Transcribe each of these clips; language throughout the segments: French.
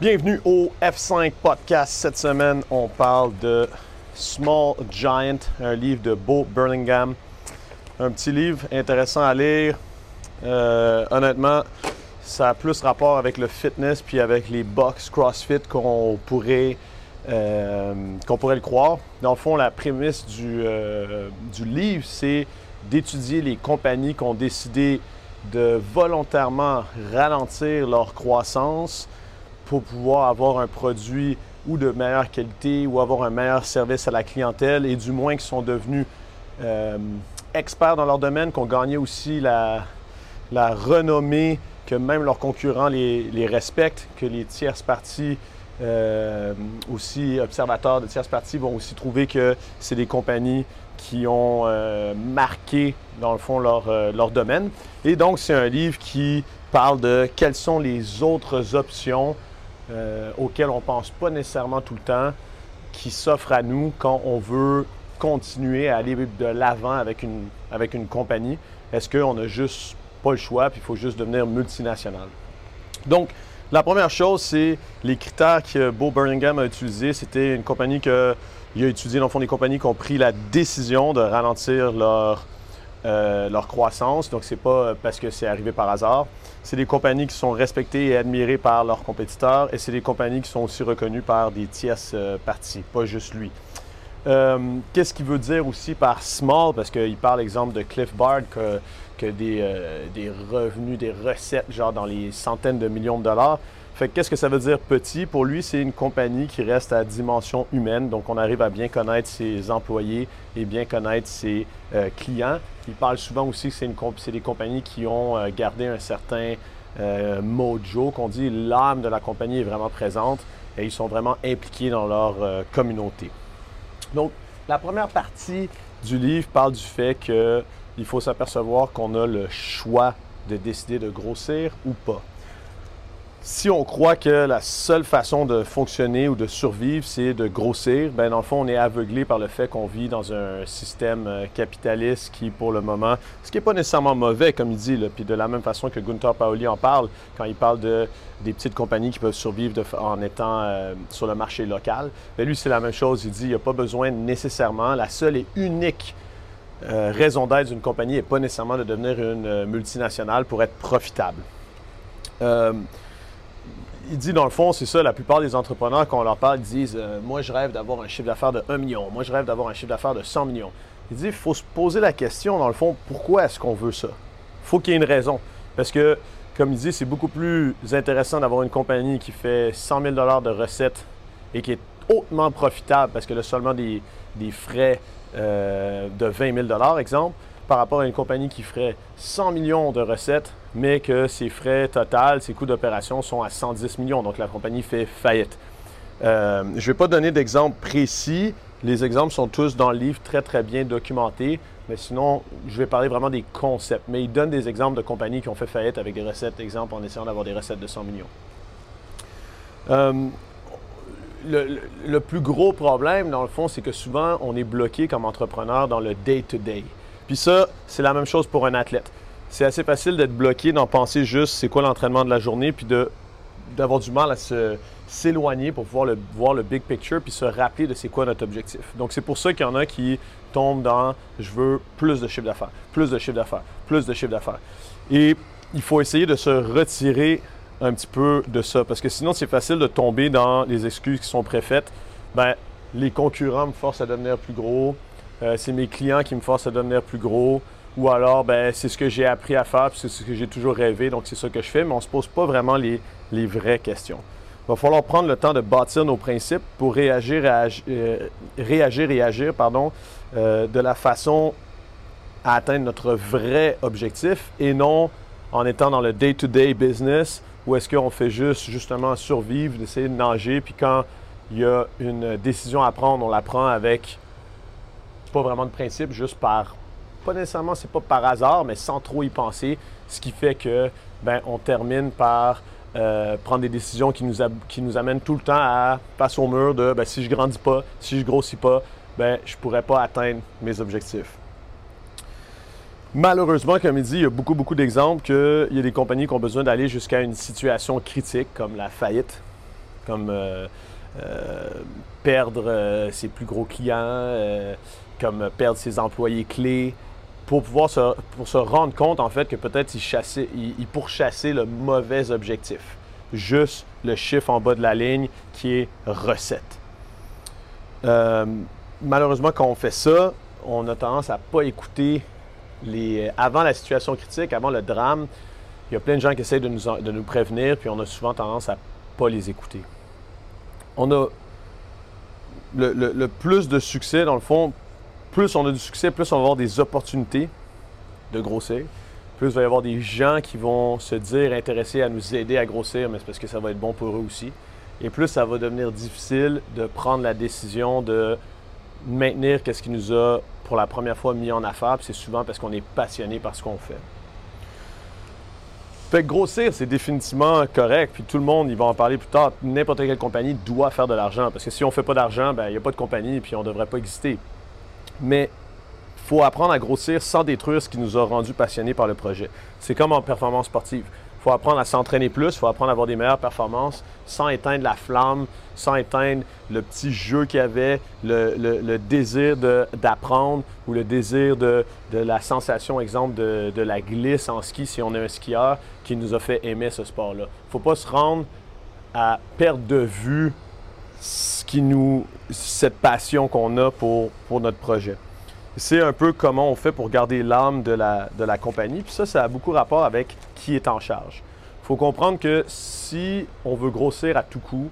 Bienvenue au F5 Podcast. Cette semaine, on parle de Small Giant, un livre de Bo Burlingham. Un petit livre intéressant à lire. Euh, honnêtement, ça a plus rapport avec le fitness puis avec les box CrossFit qu'on pourrait, euh, le croire. Dans le fond, la prémisse euh, du livre, c'est d'étudier les compagnies qui ont décidé de volontairement ralentir leur croissance pour pouvoir avoir un produit ou de meilleure qualité ou avoir un meilleur service à la clientèle et du moins qui sont devenus euh, experts dans leur domaine, qui ont gagné aussi la, la renommée, que même leurs concurrents les, respectent, que les tierces parties, euh, aussi observateurs de tierces parties, vont aussi trouver que c'est des compagnies qui ont euh, marqué, dans le fond, leur, leur domaine. Et donc, c'est un livre qui parle de quelles sont les autres options euh, auxquelles on ne pense pas nécessairement tout le temps, qui s'offrent à nous quand on veut continuer à aller de l'avant avec une, avec une compagnie. Est-ce qu'on n'a juste pas le choix, puis il faut juste devenir multinational? Donc, la première chose, c'est les critères que Bo Birmingham a utilisés. C'était une compagnie que il a étudié, dans le fond, des compagnies qui ont pris la décision de ralentir leur, euh, leur croissance. Donc, c'est pas parce que c'est arrivé par hasard. C'est des compagnies qui sont respectées et admirées par leurs compétiteurs et c'est des compagnies qui sont aussi reconnues par des tierces euh, parties, pas juste lui. Euh, Qu'est-ce qu'il veut dire aussi par small? Parce qu'il parle, exemple, de Cliff Bard, que, que des, des revenus, des recettes, genre dans les centaines de millions de dollars. Fait que qu'est-ce que ça veut dire petit? Pour lui, c'est une compagnie qui reste à dimension humaine. Donc, on arrive à bien connaître ses employés et bien connaître ses euh, clients. Il parle souvent aussi que c'est des compagnies qui ont euh, gardé un certain euh, mojo, qu'on dit l'âme de la compagnie est vraiment présente et ils sont vraiment impliqués dans leur communauté. Donc, la première partie du livre parle du fait qu'il faut s'apercevoir qu'on a le choix de décider de grossir ou pas. Si on croit que la seule façon de fonctionner ou de survivre, c'est de grossir, ben dans le fond, on est aveuglé par le fait qu'on vit dans un système euh, capitaliste qui, pour le moment, ce qui n'est pas nécessairement mauvais, comme il dit, puis de la même façon que Gunther Paoli en parle, quand il parle de, des petites compagnies qui peuvent survivre en étant euh, sur le marché local, ben lui, c'est la même chose. Il dit, il n'y a pas besoin nécessairement, la seule et unique euh, raison d'être d'une compagnie n'est pas nécessairement de devenir une multinationale pour être profitable. Euh, il dit dans le fond, c'est ça, la plupart des entrepreneurs, quand on leur parle, disent euh, Moi, je rêve d'avoir un chiffre d'affaires de 1 million. Moi, je rêve d'avoir un chiffre d'affaires de 100 millions. Il dit Il faut se poser la question, dans le fond, pourquoi est-ce qu'on veut ça? Il faut qu'il y ait une raison. Parce que, comme il dit, c'est beaucoup plus intéressant d'avoir une compagnie qui fait 100 000 de recettes et qui est hautement profitable parce qu'elle a seulement des, des frais euh, de 20 000 exemple, par rapport à une compagnie qui ferait 100 millions de recettes, mais que ses frais total, ses coûts d'opération sont à 110 millions. Donc la compagnie fait faillite. Euh, je ne vais pas donner d'exemples précis. Les exemples sont tous dans le livre très très bien documentés. Mais sinon, je vais parler vraiment des concepts. Mais il donne des exemples de compagnies qui ont fait faillite avec des recettes, exemple, en essayant d'avoir des recettes de 100 millions. Euh, le, plus gros problème, dans le fond, c'est que souvent, on est bloqué comme entrepreneur dans le day-to-day. Puis ça, c'est la même chose pour un athlète. C'est assez facile d'être bloqué, d'en penser juste c'est quoi l'entraînement de la journée, puis d'avoir du mal à se, s'éloigner pour pouvoir le, voir le big picture, puis se rappeler de c'est quoi notre objectif. Donc c'est pour ça qu'il y en a qui tombent dans je veux plus de chiffre d'affaires, plus de chiffre d'affaires, plus de chiffre d'affaires. Et il faut essayer de se retirer un petit peu de ça, parce que sinon c'est facile de tomber dans les excuses qui sont préfaites. Ben, les concurrents me forcent à devenir plus gros, euh, c'est mes clients qui me forcent à devenir plus gros, ou alors ben, c'est ce que j'ai appris à faire, c'est ce que j'ai toujours rêvé, donc c'est ça que je fais, mais on ne se pose pas vraiment les, vraies questions. Il va falloir prendre le temps de bâtir nos principes pour réagir, euh, et agir euh, de la façon à atteindre notre vrai objectif et non en étant dans le day-to-day business où est-ce qu'on fait juste justement survivre, d'essayer de nager, puis quand il y a une décision à prendre, on la prend avec pas vraiment de principe, juste par, pas nécessairement, c'est pas par hasard, mais sans trop y penser, ce qui fait que ben, on termine par euh, prendre des décisions qui nous, qui nous amènent tout le temps à face au mur de ben, si je grandis pas, si je grossis pas, ben, je pourrais pas atteindre mes objectifs. Malheureusement, comme il dit, il y a beaucoup, beaucoup d'exemples qu'il y a des compagnies qui ont besoin d'aller jusqu'à une situation critique comme la faillite comme perdre ses plus gros clients, comme perdre ses employés clés, pour pouvoir se, pour se rendre compte en fait que peut-être il, il, pourchassait le mauvais objectif. Juste le chiffre en bas de la ligne qui est recette. Euh, malheureusement, quand on fait ça, on a tendance à ne pas écouter les. Avant la situation critique, avant le drame, il y a plein de gens qui essayent de nous, de nous prévenir, puis on a souvent tendance à ne pas les écouter. On a le plus de succès, dans le fond, plus on a du succès, plus on va avoir des opportunités de grossir. Plus il va y avoir des gens qui vont se dire intéressés à nous aider à grossir, mais c'est parce que ça va être bon pour eux aussi. Et plus ça va devenir difficile de prendre la décision de maintenir ce qui nous a pour la première fois mis en affaire. c'est souvent parce qu'on est passionné par ce qu'on fait. Fait que grossir, c'est définitivement correct. Puis tout le monde, il va en parler plus tard. N'importe quelle compagnie doit faire de l'argent. Parce que si on ne fait pas d'argent, ben, il n'y a pas de compagnie puis on ne devrait pas exister. Mais faut apprendre à grossir sans détruire ce qui nous a rendus passionnés par le projet. C'est comme en performance sportive. Il faut apprendre à s'entraîner plus, il faut apprendre à avoir des meilleures performances sans éteindre la flamme, sans éteindre le petit jeu qu'il y avait, le, désir d'apprendre ou le désir de, la sensation, exemple, de, la glisse en ski si on est un skieur qui nous a fait aimer ce sport-là. Il ne faut pas se rendre à perdre de vue ce qui nous, cette passion qu'on a pour, notre projet. C'est un peu comment on fait pour garder l'âme de la, compagnie. Puis ça, ça a beaucoup rapport avec qui est en charge. Il faut comprendre que si on veut grossir à tout coup,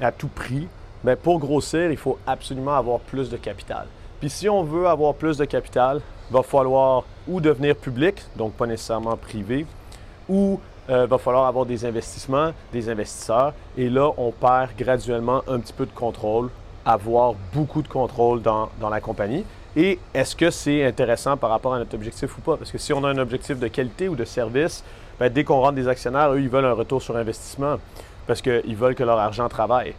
à tout prix, bien pour grossir, il faut absolument avoir plus de capital. Puis si on veut avoir plus de capital, il va falloir ou devenir public, donc pas nécessairement privé, ou euh, va falloir avoir des investissements, des investisseurs. Et là, on perd graduellement un petit peu de contrôle, avoir beaucoup de contrôle dans, la compagnie. Et est-ce que c'est intéressant par rapport à notre objectif ou pas? Parce que si on a un objectif de qualité ou de service, ben, dès qu'on rentre des actionnaires, eux, ils veulent un retour sur investissement parce qu'ils veulent que leur argent travaille.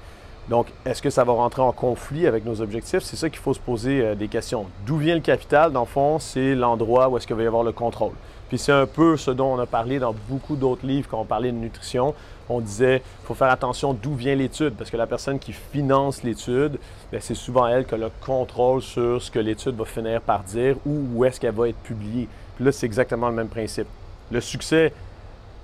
Donc, est-ce que ça va rentrer en conflit avec nos objectifs? C'est ça qu'il faut se poser euh, des questions. D'où vient le capital? Dans le fond, c'est l'endroit où est-ce qu'il va y avoir le contrôle. Puis c'est un peu ce dont on a parlé dans beaucoup d'autres livres quand on parlait de nutrition. On disait faut faire attention d'où vient l'étude, parce que la personne qui finance l'étude, ben, c'est souvent elle qui a le contrôle sur ce que l'étude va finir par dire ou où est-ce qu'elle va être publiée. Puis là, c'est exactement le même principe. Le succès,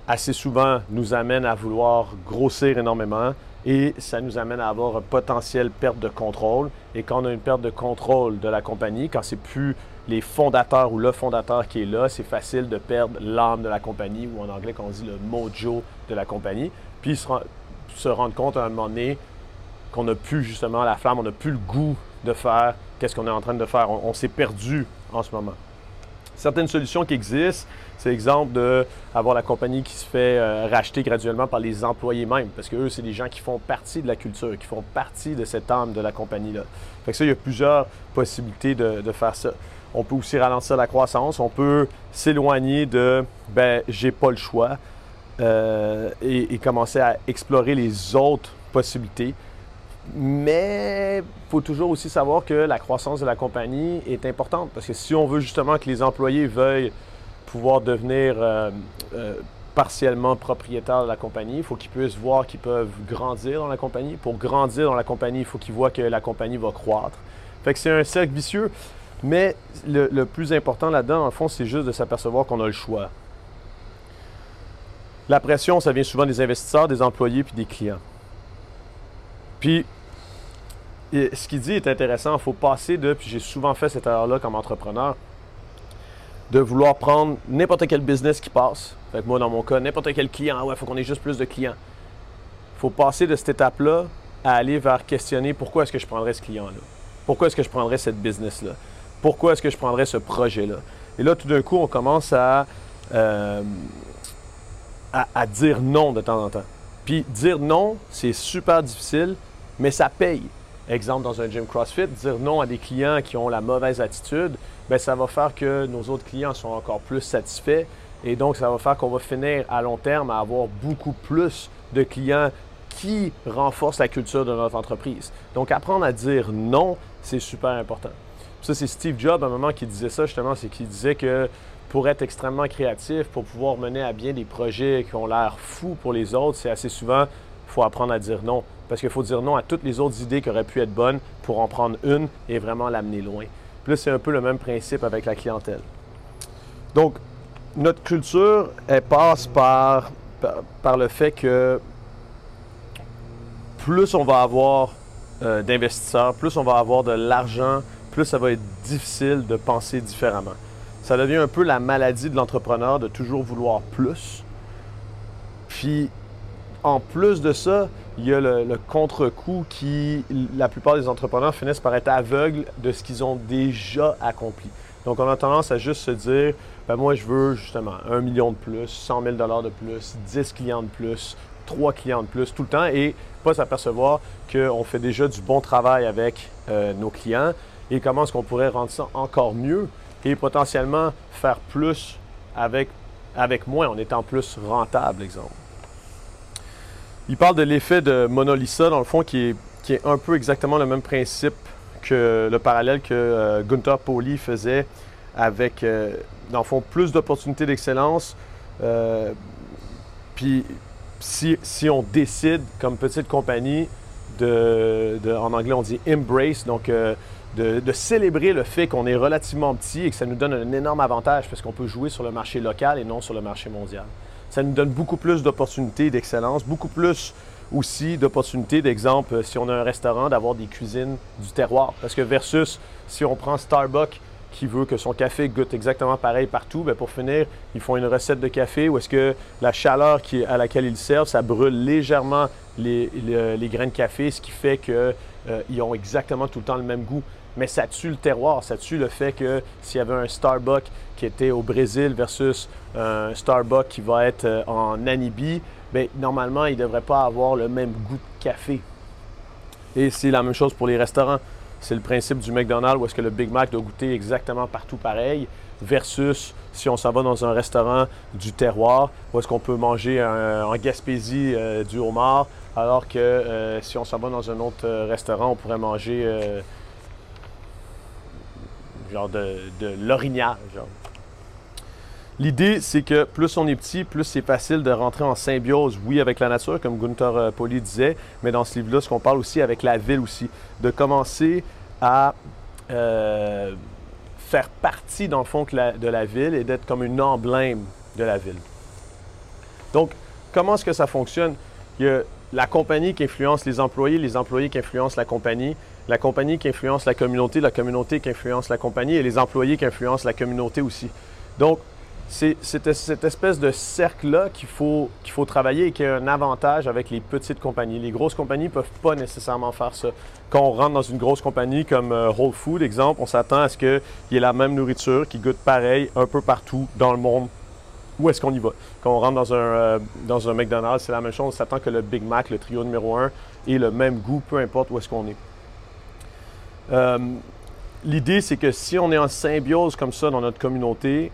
assez souvent, nous amène à vouloir grossir énormément et ça nous amène à avoir un potentiel perte de contrôle. Et quand on a une perte de contrôle de la compagnie, quand c'est plus les fondateurs ou le fondateur qui est là, c'est facile de perdre l'âme de la compagnie, ou en anglais, quand on dit le mojo de la compagnie, puis se, rendre compte à un moment donné qu'on n'a plus justement la flamme, on n'a plus le goût de faire qu'est-ce qu'on est en train de faire. On, s'est perdu en ce moment. Certaines solutions qui existent, c'est l'exemple d'avoir la compagnie qui se fait euh, racheter graduellement par les employés même, parce que eux, c'est des gens qui font partie de la culture, qui font partie de cette âme de la compagnie-là. Fait que ça, il y a plusieurs possibilités de faire ça. On peut aussi ralentir la croissance. On peut s'éloigner de ben j'ai pas le choix euh, et, commencer à explorer les autres possibilités. Mais il faut toujours aussi savoir que la croissance de la compagnie est importante parce que si on veut justement que les employés veuillent pouvoir devenir euh, euh, partiellement propriétaires de la compagnie, il faut qu'ils puissent voir qu'ils peuvent grandir dans la compagnie. Pour grandir dans la compagnie, il faut qu'ils voient que la compagnie va croître. Fait que c'est un cercle vicieux. Mais le, plus important là-dedans, en fond, c'est juste de s'apercevoir qu'on a le choix. La pression, ça vient souvent des investisseurs, des employés puis des clients. Puis, ce qu'il dit est intéressant. Il faut passer de, puis j'ai souvent fait cette erreur-là comme entrepreneur, de vouloir prendre n'importe quel business qui passe. Fait moi, dans mon cas, n'importe quel client. Ouais, il faut qu'on ait juste plus de clients. Il faut passer de cette étape-là à aller vers questionner pourquoi est-ce que je prendrais ce client-là? Pourquoi est-ce que je prendrais cette business-là? Pourquoi est-ce que je prendrais ce projet-là? Et là, tout d'un coup, on commence à, euh, à, dire non de temps en temps. Puis dire non, c'est super difficile, mais ça paye. Exemple, dans un gym CrossFit, dire non à des clients qui ont la mauvaise attitude, bien, ça va faire que nos autres clients sont encore plus satisfaits. Et donc, ça va faire qu'on va finir à long terme à avoir beaucoup plus de clients qui renforcent la culture de notre entreprise. Donc, apprendre à dire non, c'est super important. Ça, c'est Steve Jobs, à un moment, qui disait ça, justement, c'est qu'il disait que pour être extrêmement créatif, pour pouvoir mener à bien des projets qui ont l'air fous pour les autres, c'est assez souvent, faut apprendre à dire non. Parce qu'il faut dire non à toutes les autres idées qui auraient pu être bonnes pour en prendre une et vraiment l'amener loin. Puis là, c'est un peu le même principe avec la clientèle. Donc, notre culture, elle passe par, par, le fait que plus on va avoir euh, d'investisseurs, plus on va avoir de l'argent, plus ça va être difficile de penser différemment. Ça devient un peu la maladie de l'entrepreneur de toujours vouloir plus. Puis, en plus de ça, il y a le, contre-coup qui, la plupart des entrepreneurs finissent par être aveugles de ce qu'ils ont déjà accompli. Donc, on a tendance à juste se dire, ben moi, je veux justement un million de plus, 100 000 de plus, 10 clients de plus, 3 clients de plus tout le temps et pas s'apercevoir qu'on fait déjà du bon travail avec euh, nos clients et comment est-ce qu'on pourrait rendre ça encore mieux et potentiellement faire plus avec, avec moins en étant plus rentable, exemple? Il parle de l'effet de Monolisa, dans le fond, qui est, qui est un peu exactement le même principe que le parallèle que euh, Gunther Pauli faisait avec, euh, dans le fond, plus d'opportunités d'excellence. Euh, puis si, si, on décide, comme petite compagnie, de, en anglais on dit embrace, donc de, célébrer le fait qu'on est relativement petit et que ça nous donne un énorme avantage parce qu'on peut jouer sur le marché local et non sur le marché mondial ça nous donne beaucoup plus d'opportunités d'excellence, beaucoup plus aussi d'opportunités, d'exemple, si on a un restaurant, d'avoir des cuisines du terroir. Parce que versus si on prend Starbucks qui veut que son café goûte exactement pareil partout, bien pour finir, ils font une recette de café où est-ce que la chaleur à laquelle ils servent, ça brûle légèrement les, les, grains de café, ce qui fait qu'ils euh, ont exactement tout le temps le même goût mais ça tue le terroir, ça tue le fait que s'il y avait un Starbucks qui était au Brésil versus un Starbucks qui va être euh, en Namibie, bien, normalement, il ne devrait pas avoir le même goût de café. Et c'est la même chose pour les restaurants. C'est le principe du McDonald's où est-ce que le Big Mac doit goûter exactement partout pareil versus si on s'en va dans un restaurant du terroir où est-ce qu'on peut manger en Gaspésie euh, du homard alors que euh, si on s'en va dans un autre restaurant, on pourrait manger genre de, de. L'idée, c'est que plus on est petit, plus c'est facile de rentrer en symbiose, oui, avec la nature, comme Gunther euh, Poli disait, mais dans ce livre-là, ce qu'on parle aussi avec la ville aussi, de commencer à euh, faire partie, dans le fond, de la ville et d'être comme une emblème de la ville. Donc, comment est-ce que ça fonctionne? Il y a la compagnie qui influence les employés, les employés qui influencent la compagnie, la compagnie qui influence la communauté, la communauté qui influence la compagnie et les employés qui influencent la communauté aussi. Donc, c'est cette espèce de cercle-là qu'il faut, travailler et qui a un avantage avec les petites compagnies. Les grosses compagnies ne peuvent pas nécessairement faire ça. Quand on rentre dans une grosse compagnie comme euh, Whole Food, exemple, on s'attend à ce qu'il y ait la même nourriture qui goûte pareil un peu partout dans le monde. Où est-ce qu'on y va? Quand on rentre dans un, euh, dans un McDonald's, c'est la même chose. On s'attend que le Big Mac, le trio numéro un, ait le même goût, peu importe où est-ce qu'on est. Euh, l'idée, c'est que si on est en symbiose comme ça dans notre communauté,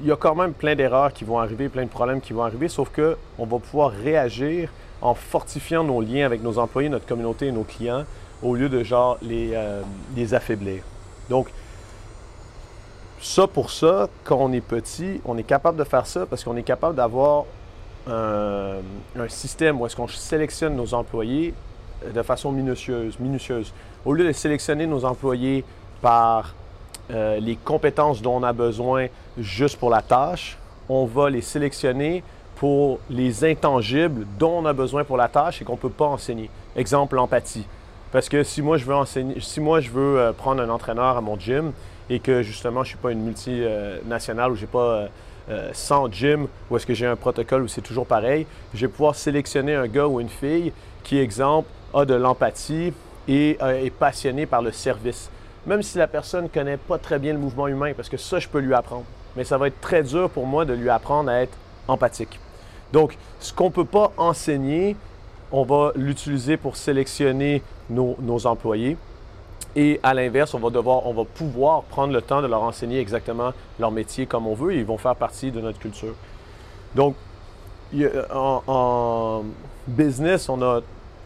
il y a quand même plein d'erreurs qui vont arriver, plein de problèmes qui vont arriver, sauf qu'on va pouvoir réagir en fortifiant nos liens avec nos employés, notre communauté et nos clients, au lieu de genre les, euh, les affaiblir. Donc, ça pour ça, quand on est petit, on est capable de faire ça parce qu'on est capable d'avoir un, un, système où est-ce qu'on sélectionne nos employés de façon minutieuse, minutieuse. Au lieu de sélectionner nos employés par euh, les compétences dont on a besoin juste pour la tâche, on va les sélectionner pour les intangibles dont on a besoin pour la tâche et qu'on ne peut pas enseigner. Exemple, l'empathie. Parce que si moi je veux enseigner, si moi je veux euh, prendre un entraîneur à mon gym et que justement je ne suis pas une multinationale ou je n'ai pas 100 euh, gyms ou est-ce que j'ai un protocole où c'est toujours pareil, je vais pouvoir sélectionner un gars ou une fille qui, exemple, a de l'empathie et est passionné par le service même si la personne ne connaît pas très bien le mouvement humain, parce que ça, je peux lui apprendre. Mais ça va être très dur pour moi de lui apprendre à être empathique. Donc, ce qu'on ne peut pas enseigner, on va l'utiliser pour sélectionner nos, employés. Et à l'inverse, on va devoir, on va pouvoir prendre le temps de leur enseigner exactement leur métier comme on veut et ils vont faire partie de notre culture. Donc, en business, on a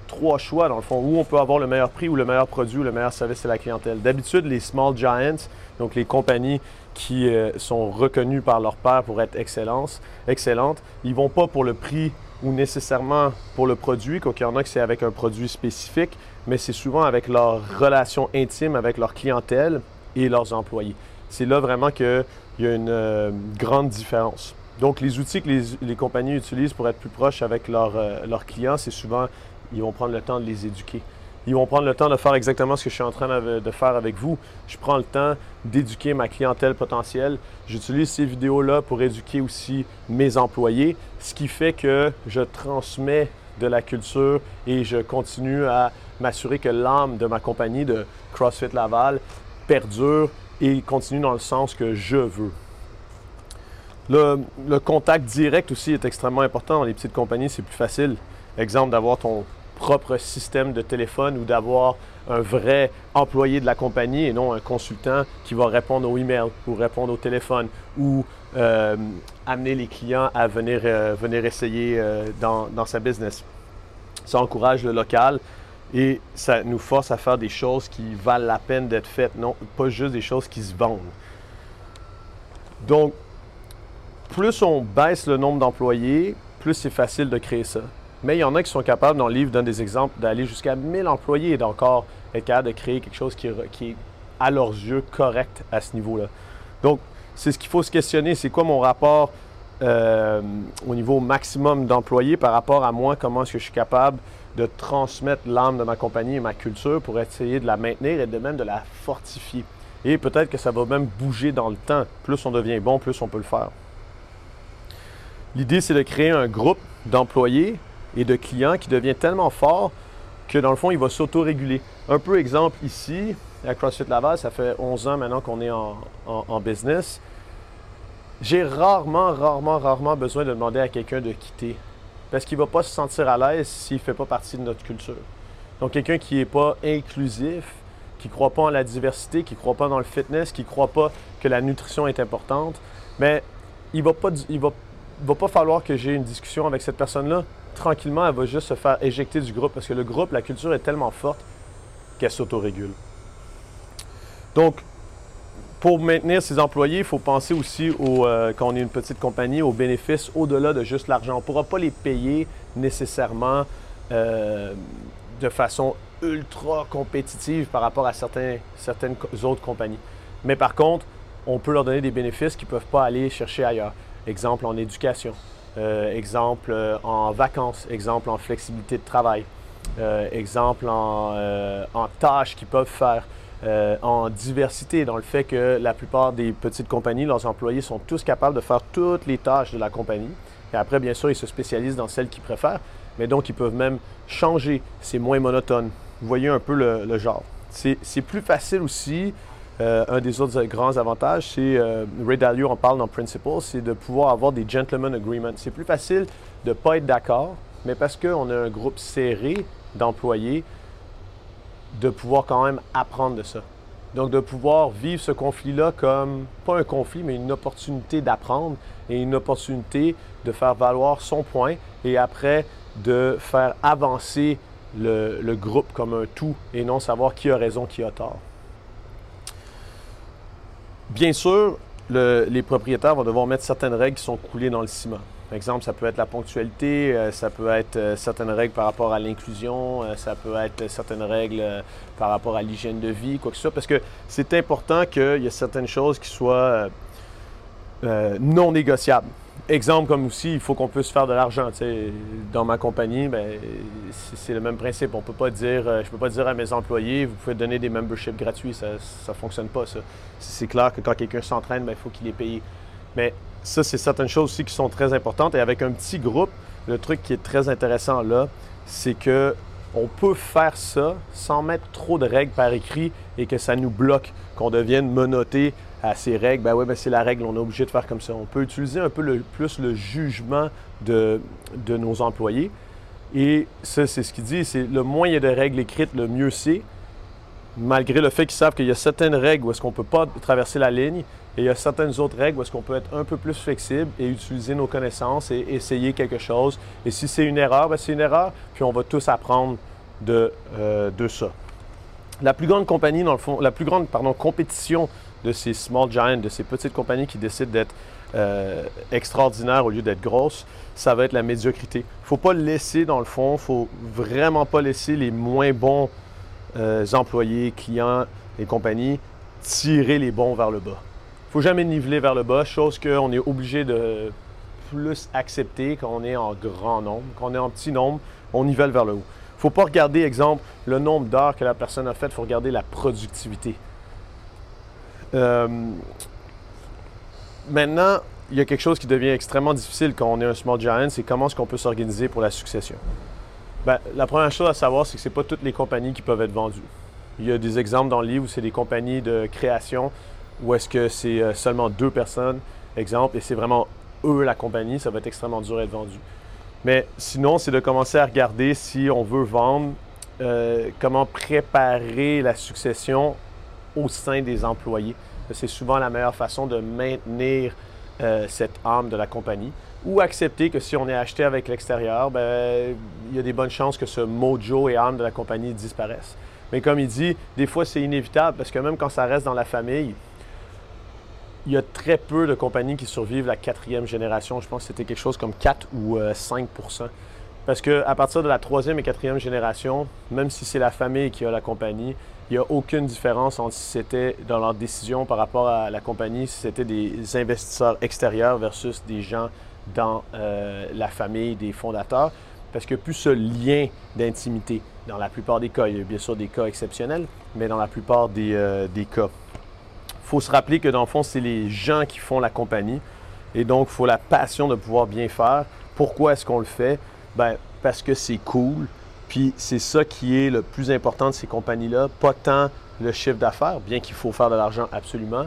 trois choix, dans le fond, où on peut avoir le meilleur prix ou le meilleur produit ou le meilleur service à la clientèle. D'habitude, les small giants, donc les compagnies qui euh, sont reconnues par leur père pour être excellentes, ils vont pas pour le prix ou nécessairement pour le produit, qu'il y en a que c'est avec un produit spécifique, mais c'est souvent avec leur relation intime avec leur clientèle et leurs employés. C'est là vraiment qu'il y a une euh, grande différence. Donc, les outils que les, compagnies utilisent pour être plus proches avec euh, leurs clients, c'est souvent, ils vont prendre le temps de les éduquer. Ils vont prendre le temps de faire exactement ce que je suis en train de faire avec vous. Je prends le temps d'éduquer ma clientèle potentielle. J'utilise ces vidéos-là pour éduquer aussi mes employés, ce qui fait que je transmets de la culture et je continue à m'assurer que l'âme de ma compagnie de CrossFit Laval perdure et continue dans le sens que je veux. Le, contact direct aussi est extrêmement important. Dans les petites compagnies, c'est plus facile. Exemple, d'avoir ton propre système de téléphone ou d'avoir un vrai employé de la compagnie et non un consultant qui va répondre aux emails ou répondre au téléphone ou euh, amener les clients à venir, euh, venir essayer euh, dans, dans, sa business. Ça encourage le local et ça nous force à faire des choses qui valent la peine d'être faites, non pas juste des choses qui se vendent. Donc, plus on baisse le nombre d'employés, plus c'est facile de créer ça. Mais il y en a qui sont capables, dans le livre, donne des exemples, d'aller jusqu'à 1000 employés et d'encore être capable de créer quelque chose qui, est, à leurs yeux, correct à ce niveau-là. Donc, c'est ce qu'il faut se questionner. C'est quoi mon rapport euh, au niveau maximum d'employés par rapport à moi? Comment est-ce que je suis capable de transmettre l'âme de ma compagnie et ma culture pour essayer de la maintenir et de même de la fortifier? Et peut-être que ça va même bouger dans le temps. Plus on devient bon, plus on peut le faire. L'idée, c'est de créer un groupe d'employés et de clients qui devient tellement fort que dans le fond, il va s'auto-réguler. Un peu exemple ici, à CrossFit Laval, ça fait 11 ans maintenant qu'on est en, business. J'ai rarement, rarement, rarement besoin de demander à quelqu'un de quitter parce qu'il ne va pas se sentir à l'aise s'il ne fait pas partie de notre culture. Donc, quelqu'un qui n'est pas inclusif, qui ne croit pas en la diversité, qui ne croit pas dans le fitness, qui ne croit pas que la nutrition est importante, mais il ne va, pas, va, va pas falloir que j'ai une discussion avec cette personne-là tranquillement, elle va juste se faire éjecter du groupe parce que le groupe, la culture est tellement forte qu'elle s'autorégule. Donc, pour maintenir ses employés, il faut penser aussi, au, euh, quand on est une petite compagnie, aux bénéfices au-delà de juste l'argent. On ne pourra pas les payer nécessairement euh, de façon ultra compétitive par rapport à certaines autres compagnies. Mais par contre, on peut leur donner des bénéfices qu'ils ne peuvent pas aller chercher ailleurs. Exemple en éducation, exemple euh, en vacances, exemple en flexibilité de travail, euh, exemple en, tâches qu'ils peuvent faire, en diversité, dans le fait que la plupart des petites compagnies, leurs employés sont tous capables de faire toutes les tâches de la compagnie. Et après, bien sûr, ils se spécialisent dans celles qu'ils préfèrent, mais donc ils peuvent même changer, c'est moins monotone. Vous voyez un peu le genre. C'est plus facile aussi euh, un des autres grands avantages, c'est, euh, Ray Dalio en parle dans Principles, c'est de pouvoir avoir des gentlemen agreements. C'est plus facile de ne pas être d'accord, mais parce qu'on a un groupe serré d'employés, de pouvoir quand même apprendre de ça. Donc de pouvoir vivre ce conflit-là comme, pas un conflit, mais une opportunité d'apprendre et une opportunité de faire valoir son point et après de faire avancer le, le groupe comme un tout et non savoir qui a raison, qui a tort. Bien sûr, les propriétaires vont devoir mettre certaines règles qui sont coulées dans le ciment. Par exemple, ça peut être la ponctualité, euh, ça peut être euh, certaines règles par rapport à l'inclusion, euh, ça peut être certaines règles par rapport à l'hygiène de vie, quoi que ce soit, parce que c'est important qu'il y ait certaines choses qui soient non négociables exemple comme aussi, il faut qu'on puisse faire de l'argent. Dans ma compagnie, ben, c'est le même principe. On peut pas dire, euh, je ne peux pas dire à mes employés, vous pouvez donner des memberships gratuits. Ça ne fonctionne pas, ça. C'est clair que quand quelqu'un s'entraîne, ben, il faut qu'il les paye. Mais ça, c'est certaines choses aussi qui sont très importantes. Et avec un petit groupe, le truc qui est très intéressant là, c'est que on peut faire ça sans mettre trop de règles par écrit et que ça nous bloque, qu'on devienne monoté à ces règles, ben oui, ben c'est la règle, on est obligé de faire comme ça. On peut utiliser un peu plus le jugement de, de nos employés. Et ça, c'est ce qu'il dit, c'est le moins il y a de règles écrites, le mieux c'est. Malgré le fait qu'ils savent qu'il y a certaines règles où est-ce qu'on ne peut pas traverser la ligne, et il y a certaines autres règles où est-ce qu'on peut être un peu plus flexible et utiliser nos connaissances et essayer quelque chose. Et si c'est une erreur, ben c'est une erreur, puis on va tous apprendre de, euh, de ça. La plus grande compagnie, dans le fond, la plus grande pardon, compétition de ces small giants, de ces petites compagnies qui décident d'être euh, extraordinaires au lieu d'être grosses, ça va être la médiocrité. Faut pas laisser, dans le fond, faut vraiment pas laisser les moins bons euh, employés, clients et compagnies tirer les bons vers le bas. Faut jamais niveler vers le bas, chose qu'on est obligé de plus accepter quand on est en grand nombre. Quand on est en petit nombre, on nivelle vers le haut. Faut pas regarder, exemple, le nombre d'heures que la personne a fait, il faut regarder la productivité. Euh, maintenant, il y a quelque chose qui devient extrêmement difficile quand on est un small giant, c'est comment est-ce qu'on peut s'organiser pour la succession. Ben, la première chose à savoir, c'est que ce n'est pas toutes les compagnies qui peuvent être vendues. Il y a des exemples dans le livre où c'est des compagnies de création où est-ce que c'est euh, seulement deux personnes, exemple, et c'est vraiment eux la compagnie, ça va être extrêmement dur à être vendu. Mais sinon, c'est de commencer à regarder si on veut vendre, euh, comment préparer la succession au sein des employés. C'est souvent la meilleure façon de maintenir euh, cette âme de la compagnie. Ou accepter que si on est acheté avec l'extérieur, ben, il y a des bonnes chances que ce mojo et âme de la compagnie disparaissent. Mais comme il dit, des fois c'est inévitable parce que même quand ça reste dans la famille, il y a très peu de compagnies qui survivent la quatrième génération. Je pense que c'était quelque chose comme 4 ou 5% euh, Parce qu'à partir de la troisième et quatrième génération, même si c'est la famille qui a la compagnie, il n'y a aucune différence entre si c'était dans leur décision par rapport à la compagnie, si c'était des investisseurs extérieurs versus des gens dans euh, la famille des fondateurs. Parce qu'il n'y a plus ce lien d'intimité dans la plupart des cas. Il y a bien sûr des cas exceptionnels, mais dans la plupart des, euh, des cas faut se rappeler que dans le fond, c'est les gens qui font la compagnie. Et donc, il faut la passion de pouvoir bien faire. Pourquoi est-ce qu'on le fait? Ben, parce que c'est cool. Puis c'est ça qui est le plus important de ces compagnies-là. Pas tant le chiffre d'affaires, bien qu'il faut faire de l'argent absolument,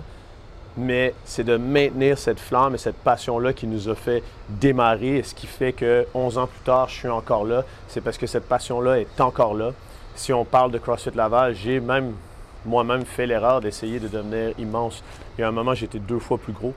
mais c'est de maintenir cette flamme et cette passion-là qui nous a fait démarrer. Et ce qui fait que 11 ans plus tard, je suis encore là. C'est parce que cette passion-là est encore là. Si on parle de CrossFit Laval, j'ai même moi-même fait l'erreur d'essayer de devenir immense. Il y a un moment, j'étais deux fois plus gros.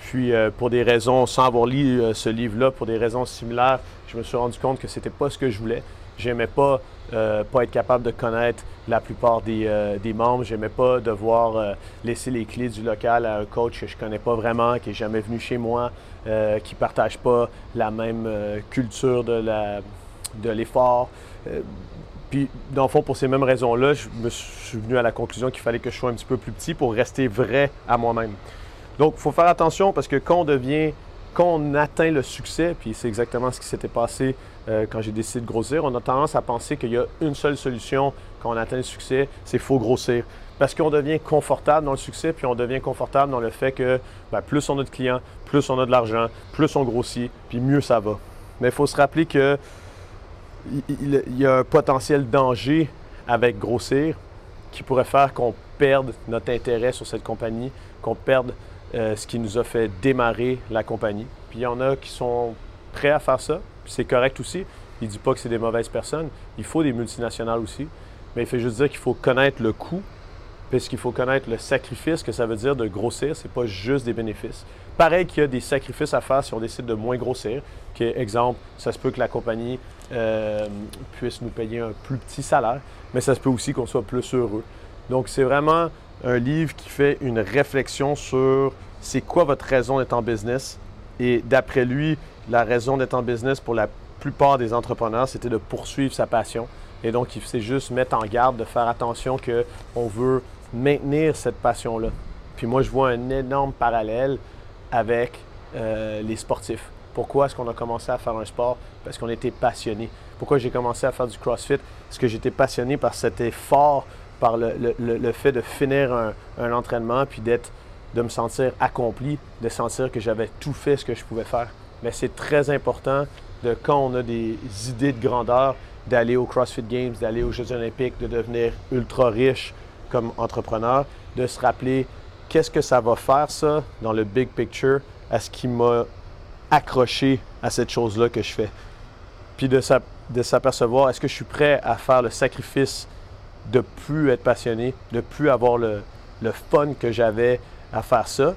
Puis, euh, pour des raisons, sans avoir lu euh, ce livre-là, pour des raisons similaires, je me suis rendu compte que c'était pas ce que je voulais. J'aimais pas euh, pas être capable de connaître la plupart des, des membres. J'aimais pas devoir laisser les clés du local à un coach que je connais pas vraiment, qui est jamais venu chez moi, qui partage pas la même culture de la de l'effort. Puis, dans le fond, pour ces mêmes raisons-là, je me suis venu à la conclusion qu'il fallait que je sois un petit peu plus petit pour rester vrai à moi-même. Donc, il faut faire attention parce que quand on devient, quand on atteint le succès, puis c'est exactement ce qui s'était passé euh, quand j'ai décidé de grossir, on a tendance à penser qu'il y a une seule solution quand on atteint le succès, c'est faut grossir. Parce qu'on devient confortable dans le succès, puis on devient confortable dans le fait que ben, plus on a de clients, plus on a de l'argent, plus on grossit, puis mieux ça va. Mais il faut se rappeler que il, y a un potentiel danger avec grossir qui pourrait faire qu'on perde notre intérêt sur cette compagnie, qu'on perde euh, ce qui nous a fait démarrer la compagnie. Puis il y en a qui sont prêts à faire ça, c'est correct aussi. Il ne dit pas que c'est des mauvaises personnes. Il faut des multinationales aussi. Mais il fait juste dire qu'il faut connaître le coût, puisqu'il faut connaître le sacrifice que ça veut dire de grossir. Ce n'est pas juste des bénéfices. Pareil qu'il y a des sacrifices à faire si on décide de moins grossir. Que, exemple, ça se peut que la compagnie euh, puisse nous payer un plus petit salaire, mais ça se peut aussi qu'on soit plus heureux. Donc, c'est vraiment un livre qui fait une réflexion sur c'est quoi votre raison d'être en business. Et d'après lui, la raison d'être en business pour la plupart des entrepreneurs, c'était de poursuivre sa passion. Et donc, il sait juste mettre en garde de faire attention qu'on veut maintenir cette passion-là. Puis moi, je vois un énorme parallèle avec euh, les sportifs. Pourquoi est-ce qu'on a commencé à faire un sport? Parce qu'on était passionné. Pourquoi j'ai commencé à faire du CrossFit? Parce que j'étais passionné par cet effort, par le, fait de finir un, entraînement, puis d'être, de me sentir accompli, de sentir que j'avais tout fait ce que je pouvais faire. Mais c'est très important de quand on a des idées de grandeur, d'aller aux CrossFit Games, d'aller aux Jeux olympiques, de devenir ultra riche comme entrepreneur, de se rappeler qu'est-ce que ça va faire ça dans le big picture à ce qui m'a accroché à cette chose-là que je fais. Puis de, s'apercevoir, est-ce que je suis prêt à faire le sacrifice de plus être passionné, de plus avoir le, le fun que j'avais à faire ça?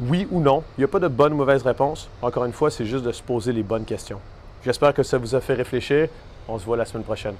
Oui ou non? Il n'y a pas de bonne ou mauvaise réponse. Encore une fois, c'est juste de se poser les bonnes questions. J'espère que ça vous a fait réfléchir. On se voit la semaine prochaine.